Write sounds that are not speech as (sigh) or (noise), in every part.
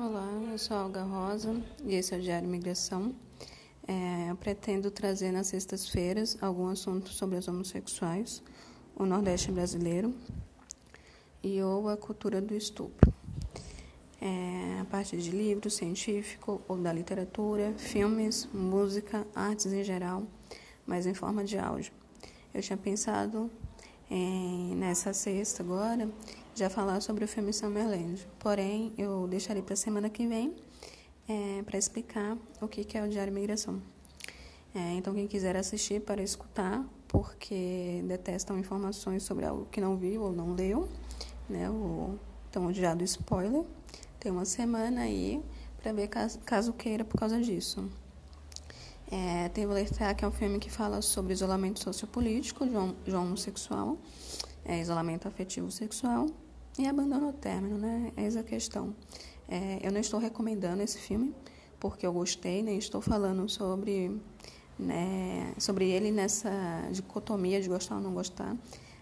Olá, eu sou Olga Rosa e esse é o Diário Migração. É, eu pretendo trazer nas sextas-feiras algum assunto sobre os homossexuais, o Nordeste brasileiro e ou a cultura do estupro. É, a partir de livros científicos ou da literatura, filmes, música, artes em geral, mas em forma de áudio. Eu tinha pensado em, nessa sexta agora já falar sobre o filme Summerland. Porém, eu deixarei para a semana que vem é, para explicar o que, que é o Diário Migração. É, então, quem quiser assistir para escutar, porque detestam informações sobre algo que não viu ou não leu, né? O tão spoiler, tem uma semana aí para ver caso, caso, queira por causa disso. É, tem o Alertar, que é um filme que fala sobre isolamento sociopolítico de um, de um homossexual, é, isolamento afetivo sexual e abandono ao término, né? Essa é a questão. É, eu não estou recomendando esse filme porque eu gostei, nem estou falando sobre, né, sobre ele nessa dicotomia de gostar ou não gostar.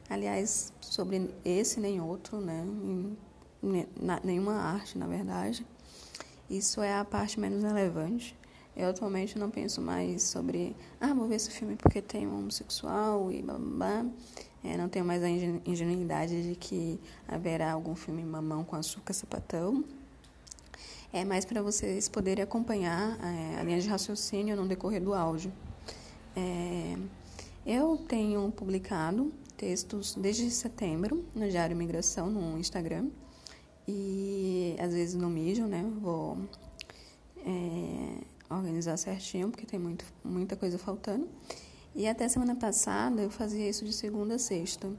Aliás, sobre esse nem outro, né? Nenhuma arte, na verdade. Isso é a parte menos relevante. Eu atualmente não penso mais sobre, ah, vou ver esse filme porque tem um homossexual e blá blá blá. É, não tenho mais a ingenuidade de que haverá algum filme mamão com açúcar sapatão. É mais para vocês poderem acompanhar é, a linha de raciocínio no decorrer do áudio. É, eu tenho publicado textos desde setembro no Diário Migração, no Instagram. E às vezes no Medium, né? Vou é, organizar certinho, porque tem muito, muita coisa faltando. E até semana passada eu fazia isso de segunda a sexta.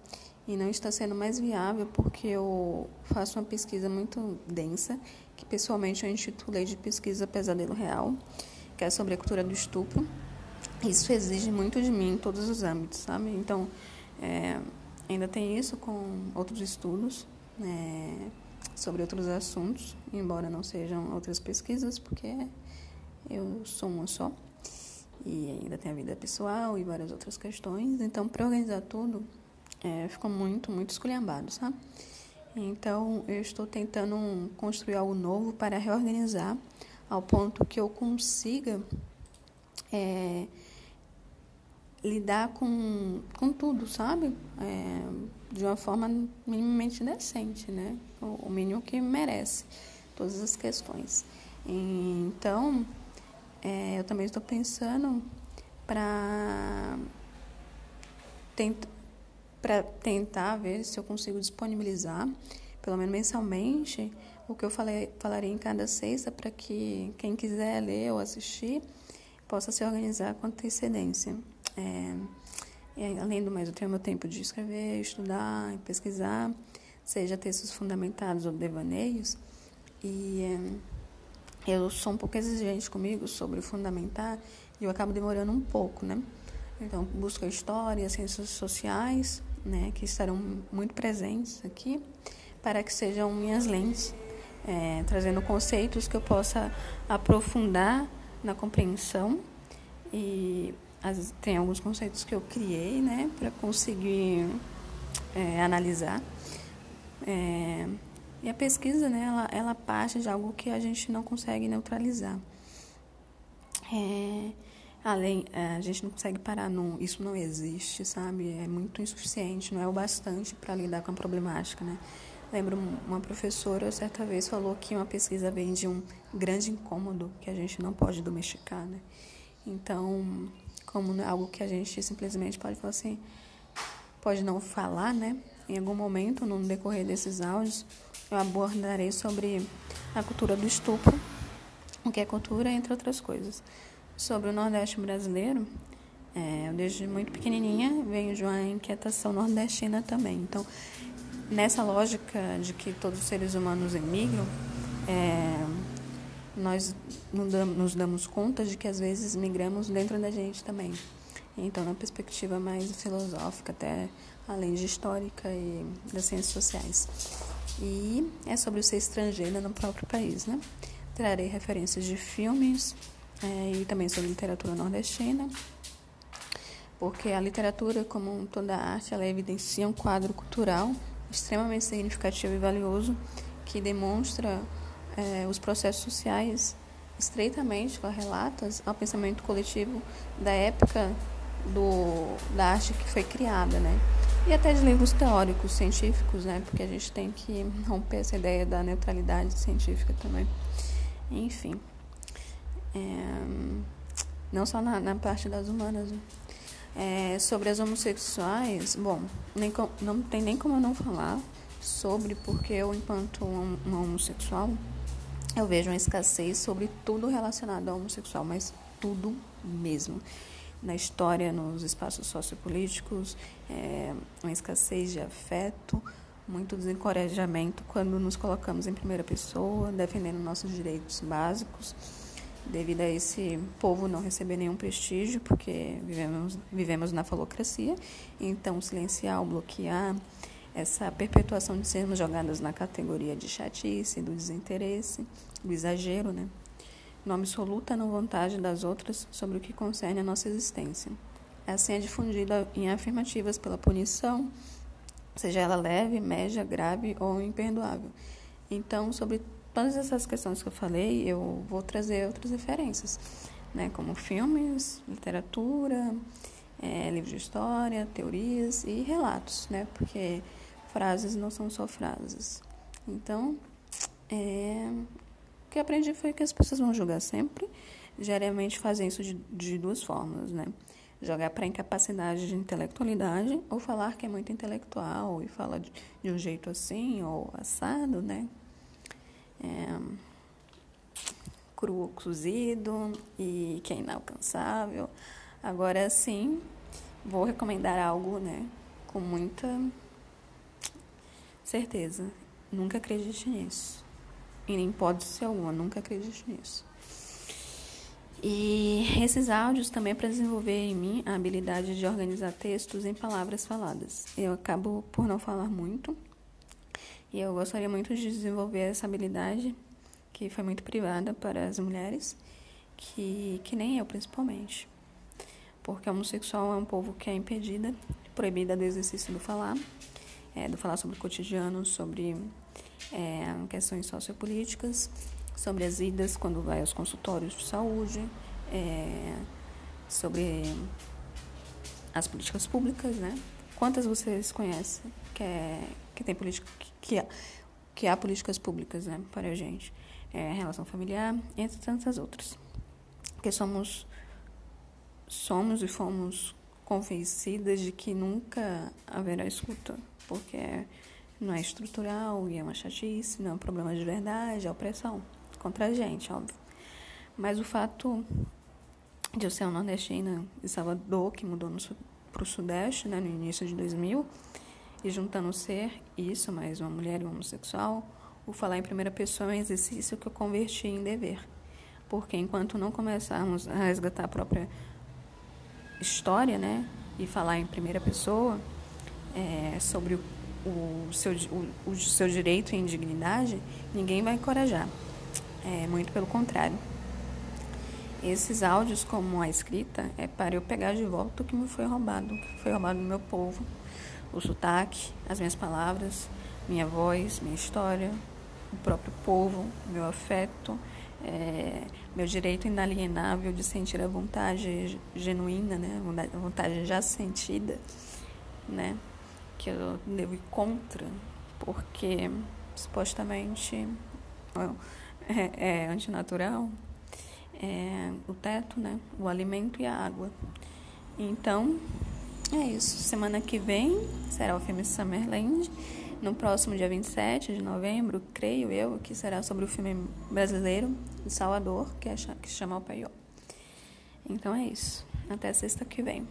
E não está sendo mais viável porque eu faço uma pesquisa muito densa, que pessoalmente eu intitulei de Pesquisa Pesadelo Real, que é sobre a cultura do estupro. Isso exige muito de mim em todos os âmbitos, sabe? Então, é, ainda tem isso com outros estudos é, sobre outros assuntos, embora não sejam outras pesquisas, porque eu sou uma só e ainda tem a vida pessoal e várias outras questões. Então, para organizar tudo, é, ficou muito, muito esculhambado, sabe? Então, eu estou tentando construir algo novo para reorganizar ao ponto que eu consiga é, lidar com, com tudo, sabe? É, de uma forma minimamente decente, né? O, o mínimo que merece, todas as questões. Então, é, eu também estou pensando para tent, tentar ver se eu consigo disponibilizar, pelo menos mensalmente, o que eu falei, falarei em cada sexta para que quem quiser ler ou assistir possa se organizar com antecedência. É, e, além do mais, eu tenho meu tempo de escrever, estudar, pesquisar, seja textos fundamentados ou devaneios. E é, eu sou um pouco exigente comigo sobre fundamentar e eu acabo demorando um pouco, né? Então, busco a história, ciências sociais, né, que estarão muito presentes aqui, para que sejam minhas lentes, é, trazendo conceitos que eu possa aprofundar na compreensão. E as, tem alguns conceitos que eu criei, né, para conseguir é, analisar. É, e a pesquisa, né, ela, ela parte de algo que a gente não consegue neutralizar. É, além, é, a gente não consegue parar no isso não existe, sabe? É muito insuficiente, não é o bastante para lidar com a problemática, né? Lembro uma professora certa vez falou que uma pesquisa vem de um grande incômodo que a gente não pode domesticar, né? Então, como não é algo que a gente simplesmente pode falar assim, pode não falar, né? Em algum momento, no decorrer desses áudios, eu abordarei sobre a cultura do estupro, o que é cultura, entre outras coisas. Sobre o Nordeste brasileiro, é, desde muito pequenininha venho de uma inquietação nordestina também. Então, nessa lógica de que todos os seres humanos emigram, é, nós nos damos conta de que às vezes migramos dentro da gente também. Então, na perspectiva mais filosófica, até além de histórica e das ciências sociais e é sobre ser estrangeira no próprio país, né? Trarei referências de filmes é, e também sobre literatura nordestina, porque a literatura, como toda arte, ela evidencia um quadro cultural extremamente significativo e valioso que demonstra é, os processos sociais estreitamente correlatos ao pensamento coletivo da época do, da arte que foi criada, né? E até de livros teóricos, científicos, né? Porque a gente tem que romper essa ideia da neutralidade científica também. Enfim. É, não só na, na, parte das humanas. Né? É, sobre as homossexuais, bom, nem com, não tem nem como eu não falar sobre, porque eu, enquanto um, um homossexual, eu vejo uma escassez sobre tudo relacionado ao homossexual, mas tudo mesmo. Na história, nos espaços sociopolíticos, é, uma escassez de afeto, muito desencorajamento quando nos colocamos em primeira pessoa, defendendo nossos direitos básicos devido a esse povo não receber nenhum prestígio, porque vivemos, vivemos na falocracia, então silenciar ou bloquear essa perpetuação de sermos jogadas na categoria de chatice, do desinteresse, do exagero, né? No absoluta não vontade das outras sobre o que concerne a nossa existência. Assim é difundida em afirmativas pela punição, seja ela leve, média, grave ou imperdoável. Então, sobre todas essas questões que eu falei, eu vou trazer outras referências, né, como filmes, literatura, é, livros de história, teorias e relatos, né, porque frases não são só frases. Então, é, o que aprendi foi que as pessoas vão julgar sempre, geralmente fazem isso de, de duas formas, né? Jogar para incapacidade de intelectualidade ou falar que é muito intelectual e fala de, de um jeito assim ou assado, né? é, cru cozido e que é inalcançável. Agora sim, vou recomendar algo, né, com muita certeza. Nunca acredite nisso. E nem pode ser alguma, nunca acredite nisso. E esses áudios também é para desenvolver em mim a habilidade de organizar textos em palavras faladas. Eu acabo por não falar muito, e eu gostaria muito de desenvolver essa habilidade, que foi muito privada para as mulheres, que, que nem eu principalmente. Porque homossexual é um povo que é impedida, proibida do exercício do falar, é, do falar sobre o cotidiano, sobre é, questões sociopolíticas, sobre as idas quando vai aos consultórios de saúde, é, sobre as políticas públicas, né? Quantas vocês conhecem que, é, que tem política que há, que há políticas públicas né, para a gente. É, relação familiar, entre tantas outras. Porque somos, somos e fomos convencidas de que nunca haverá escuta, porque não é estrutural e é uma chatice, não é um problema de verdade, é opressão contra a gente, óbvio. Mas o fato de eu ser uma nordestina de Salvador, que mudou para o Sudeste né, no início de 2000, e juntando ser isso, mais uma mulher e um homossexual, o falar em primeira pessoa é um exercício que eu converti em dever. Porque enquanto não começarmos a resgatar a própria história, né, e falar em primeira pessoa é, sobre o, o, seu, o, o seu direito e indignidade, ninguém vai encorajar. É, muito pelo contrário. Esses áudios, como a escrita, é para eu pegar de volta o que me foi roubado, o que foi roubado do meu povo, o sotaque, as minhas palavras, minha voz, minha história, o próprio povo, meu afeto, é, meu direito inalienável de sentir a vontade genuína, né, a vontade já sentida, né, que eu devo ir contra, porque supostamente (laughs) é, é antinatural, é, o teto, né, o alimento e a água. Então, é isso. Semana que vem será o filme Summerland. No próximo dia 27 de novembro, creio eu, que será sobre o filme brasileiro de Salvador, que, é, que chama O Paió. Então é isso. Até sexta que vem.